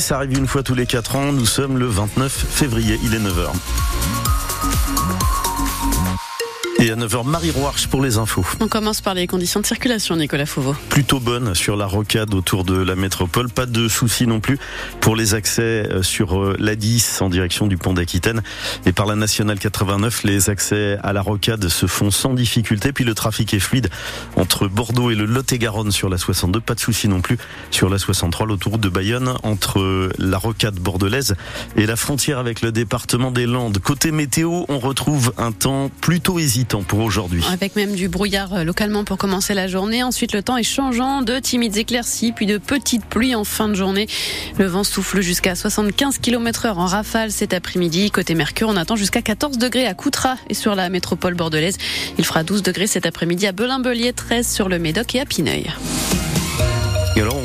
Ça arrive une fois tous les 4 ans. Nous sommes le 29 février. Il est 9h. Et à 9h, Marie Roarch pour les infos. On commence par les conditions de circulation, Nicolas Fauveau. Plutôt bonne sur la rocade autour de la métropole. Pas de soucis non plus pour les accès euh, sur euh, la 10 en direction du pont d'Aquitaine. Et par la nationale 89, les accès à la rocade se font sans difficulté. Puis le trafic est fluide entre Bordeaux et le Lot-et-Garonne sur la 62. Pas de soucis non plus sur la 63, l'autoroute de Bayonne entre la rocade bordelaise et la frontière avec le département des Landes. Côté météo, on retrouve un temps plutôt hésitant pour aujourd'hui. Avec même du brouillard euh, localement pour commencer la journée. Ensuite, le temps est changeant, de timides éclaircies, puis de petites pluies en fin de journée. Le vent souffle jusqu'à 75 km heure en rafale cet après-midi. Côté Mercure, on attend jusqu'à 14 degrés à Coutras et sur la métropole bordelaise. Il fera 12 degrés cet après-midi à Belin-Belier, 13 sur le Médoc et à Pineuil.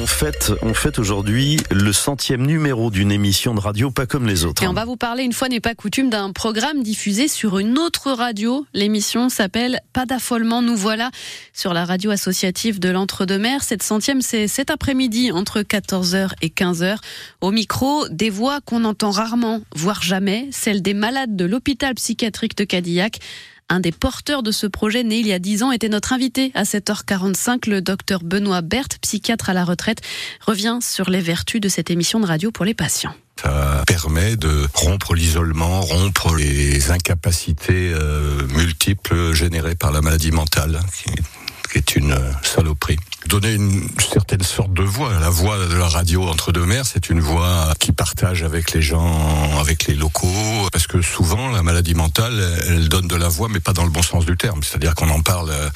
On fête, on fête aujourd'hui le centième numéro d'une émission de radio pas comme les autres. Et on va vous parler une fois n'est pas coutume d'un programme diffusé sur une autre radio. L'émission s'appelle Pas d'affolement, nous voilà sur la radio associative de l'Entre-deux-Mers. Cette centième, c'est cet après-midi entre 14h et 15h. Au micro, des voix qu'on entend rarement, voire jamais, celles des malades de l'hôpital psychiatrique de Cadillac. Un des porteurs de ce projet né il y a 10 ans était notre invité à 7h45. Le docteur Benoît Berthe, psychiatre à la retraite, revient sur les vertus de cette émission de radio pour les patients. Ça permet de rompre l'isolement, rompre les incapacités euh, multiples générées par la maladie mentale, qui est une saloperie donner une certaine sorte de voix. La voix de la radio entre deux mers, c'est une voix qui partage avec les gens, avec les locaux, parce que souvent la maladie mentale, elle donne de la voix, mais pas dans le bon sens du terme. C'est-à-dire qu'on en parle euh,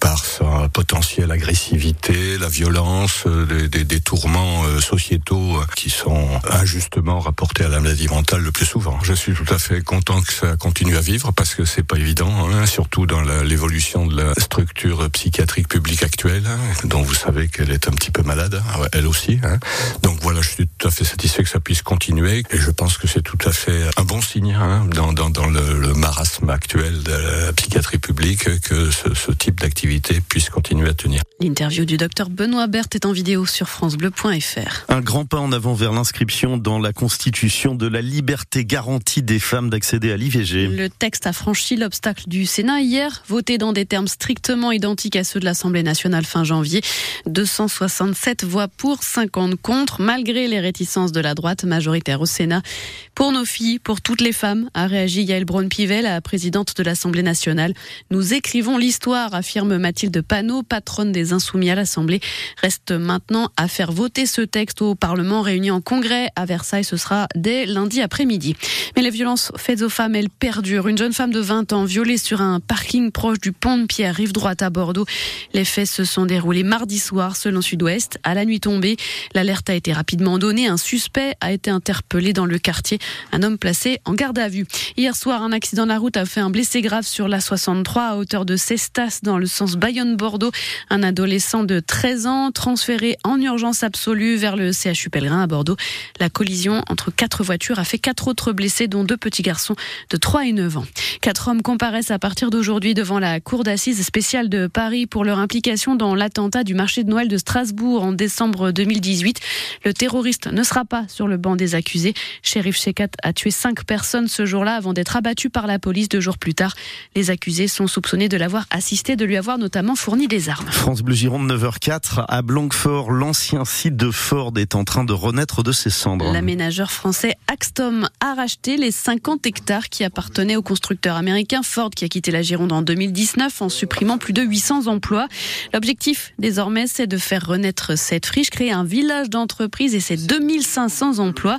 par sa potentielle agressivité, la violence, euh, des, des, tourments euh, sociétaux qui sont injustement rapportés à la maladie mentale le plus souvent. Je suis tout à fait content que ça continue à vivre parce que c'est pas évident, hein, surtout dans l'évolution de la structure psychiatrique publique actuelle. Dont vous savez qu'elle est un petit peu malade, hein, elle aussi. Hein. Donc voilà, je suis tout à fait satisfait que ça puisse continuer et je pense que c'est tout à fait un bon signe hein, dans, dans, dans le, le, marasme actuel de la psychiatrie publique que ce, ce type d'activité puisse continuer à tenir. L'interview du docteur Benoît Berthe est en vidéo sur francebleu.fr. Un grand pas en avant vers l'inscription dans la Constitution de la liberté garantie des femmes d'accéder à l'IVG. Le texte a franchi l'obstacle du Sénat hier, voté dans des termes strictement identiques à ceux de l'Assemblée nationale fin janvier. 267 voix pour, 50 contre, malgré les réticences de la droite majoritaire au Sénat. Pour nos filles, pour toutes les femmes, a réagi Yael Braun-Pivet, la présidente de l'Assemblée nationale. Nous écrivons l'histoire, affirme Mathilde Panot, patronne des Insoumis à l'Assemblée. Reste maintenant à faire voter ce texte au Parlement réuni en congrès à Versailles. Ce sera dès lundi après-midi. Mais les violences faites aux femmes, elles perdurent. Une jeune femme de 20 ans violée sur un parking proche du pont de Pierre, rive droite à Bordeaux. Les faits se sont déroulés mardi soir, selon Sud-Ouest. À la nuit tombée, l'alerte a été rapidement donnée. Un suspect a été interpellé dans le quartier. Un homme placé en garde à vue. Hier soir, un accident de la route a fait un blessé grave sur la 63 à hauteur de Cestas dans le sens Bayonne-Bordeaux. Un adolescent de 13 ans transféré en urgence absolue vers le CHU Pellegrin à Bordeaux. La collision entre quatre voitures a fait quatre autres blessés, dont deux petits garçons de 3 et 9 ans. Quatre hommes comparaissent à partir d'aujourd'hui devant la cour d'assises spéciale de Paris pour leur implication dans l'attentat du marché de Noël de Strasbourg en décembre 2018. Le terroriste ne sera pas sur le banc des accusés. Shérif Shekat a tué cinq personnes ce jour-là avant d'être abattu par la police deux jours plus tard. Les accusés sont soupçonnés de l'avoir assisté, de lui avoir notamment fourni des armes. France Bleu Gironde 9h04 à Blanquefort, l'ancien site de Ford est en train de renaître de ses cendres. L'aménageur français Axtom a racheté les 50 hectares qui appartenaient au constructeur américain Ford qui a quitté la Gironde en 2019 en supprimant plus de 800 emplois. L'objectif désormais, c'est de faire renaître cette friche, créer un village d'entreprise et ses 2500 emplois.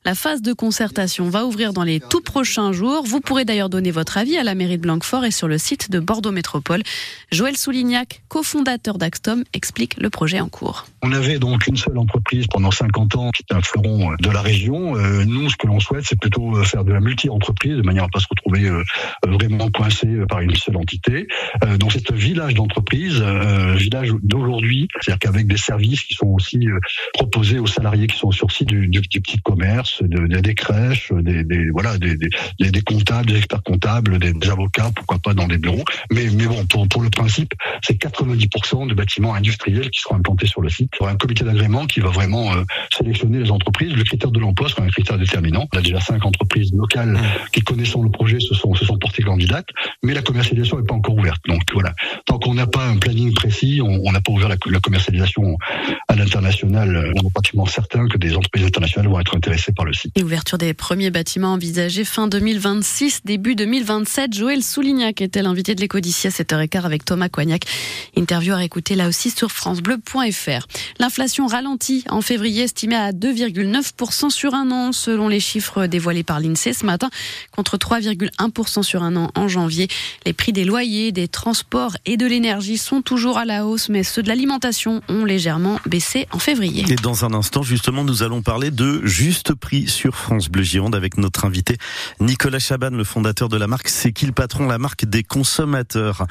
La phase de concertation va ouvrir dans les tout prochains jours. Vous pourrez d'ailleurs donner votre avis à la mairie de Blanquefort et sur le site de Bordeaux Métropole. Joël Soulignac, cofondateur d'Axtom, explique le projet en cours. On avait donc une seule entreprise pendant 50 ans qui était un fleuron de la région. Euh, nous, ce que l'on souhaite, c'est plutôt euh, faire de la multi-entreprise de manière à ne pas se retrouver euh, vraiment coincé par une seule entité. Donc, c'est un village d'entreprise, village d'aujourd'hui, c'est-à-dire qu'avec des services qui sont aussi proposés aux salariés qui sont sur du, du petit commerce, commerces, des crèches, des, des voilà, des, des, comptables, des experts comptables, des, avocats, pourquoi pas dans des bureaux. Mais, mais bon, pour, pour le principe, c'est 90% de bâtiments industriels qui seront implantés sur le site. Il y aura un comité d'agrément qui va vraiment euh, sélectionner les entreprises. Le critère de l'emploi sera un critère déterminant. On a déjà cinq entreprises locales qui connaissant le projet se sont, se sont portées candidates, mais la commercialisation n'est pas encore ouverte. Donc voilà, tant qu'on n'a pas un planning précis, on n'a pas ouvert la, la commercialisation à l'international. On est pratiquement certain que des entreprises internationales vont être intéressées par le site. Et ouverture des premiers bâtiments envisagés fin 2026, début 2027. Joël Soulignac était l'invité de l'éco d'ici à 7h15 avec Thomas Coignac. Interview à réécouter là aussi sur francebleu.fr. L'inflation ralentit en février, estimée à 2,9% sur un an, selon les chiffres dévoilés par l'INSEE ce matin, contre 3,1% sur un an en janvier. Les prix des loyers, des transports et de l'énergie sont toujours à la hausse, mais ceux de l'alimentation ont légèrement baissé en février. Et dans un instant, justement, nous allons parler de juste prix sur France Bleu Gironde avec notre invité Nicolas Chaban, le fondateur de la marque. C'est qui le patron, la marque des consommateurs?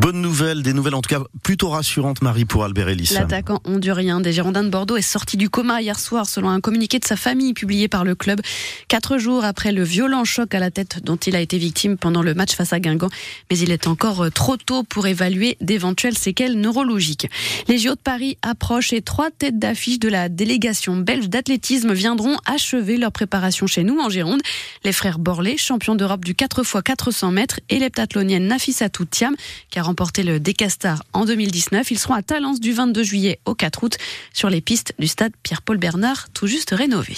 Bonne nouvelle, des nouvelles en tout cas plutôt rassurantes, Marie, pour Albert Ellis. L'attaquant hondurien des Girondins de Bordeaux est sorti du coma hier soir selon un communiqué de sa famille publié par le club. Quatre jours après le violent choc à la tête dont il a été victime pendant le match face à Guingamp. Mais il est encore trop tôt pour évaluer d'éventuelles séquelles neurologiques. Les JO de Paris approchent et trois têtes d'affiche de la délégation belge d'athlétisme viendront achever leur préparation chez nous en Gironde. Les frères Borlé, champions d'Europe du 4x400 mètres, et l'heptathlonienne Nafissatou Thiam, qui a remporté le Décastar en 2019. Ils seront à Talence du 22 juillet au 4 août sur les pistes du stade Pierre-Paul Bernard, tout juste rénové.